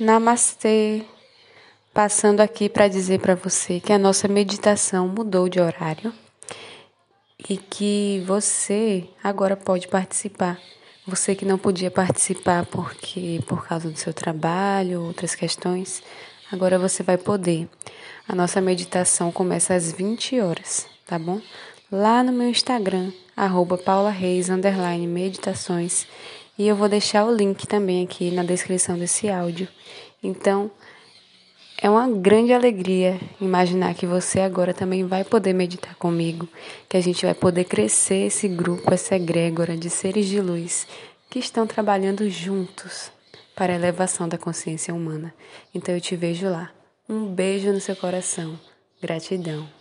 Namastê! Passando aqui para dizer para você que a nossa meditação mudou de horário e que você agora pode participar. Você que não podia participar porque por causa do seu trabalho, outras questões, agora você vai poder. A nossa meditação começa às 20 horas, tá bom? Lá no meu Instagram, arroba paulareis, meditações, e eu vou deixar o link também aqui na descrição desse áudio. Então, é uma grande alegria imaginar que você agora também vai poder meditar comigo, que a gente vai poder crescer esse grupo, essa egrégora de seres de luz que estão trabalhando juntos para a elevação da consciência humana. Então eu te vejo lá. Um beijo no seu coração. Gratidão.